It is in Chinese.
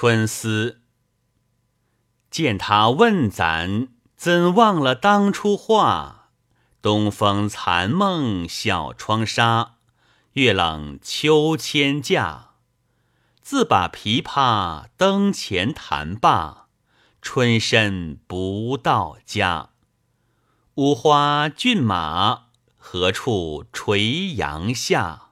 春思见他问咱怎忘了当初话东风残梦小窗纱月冷秋千架自把琵琶灯前弹罢春深不到家。五花骏马何处垂杨下？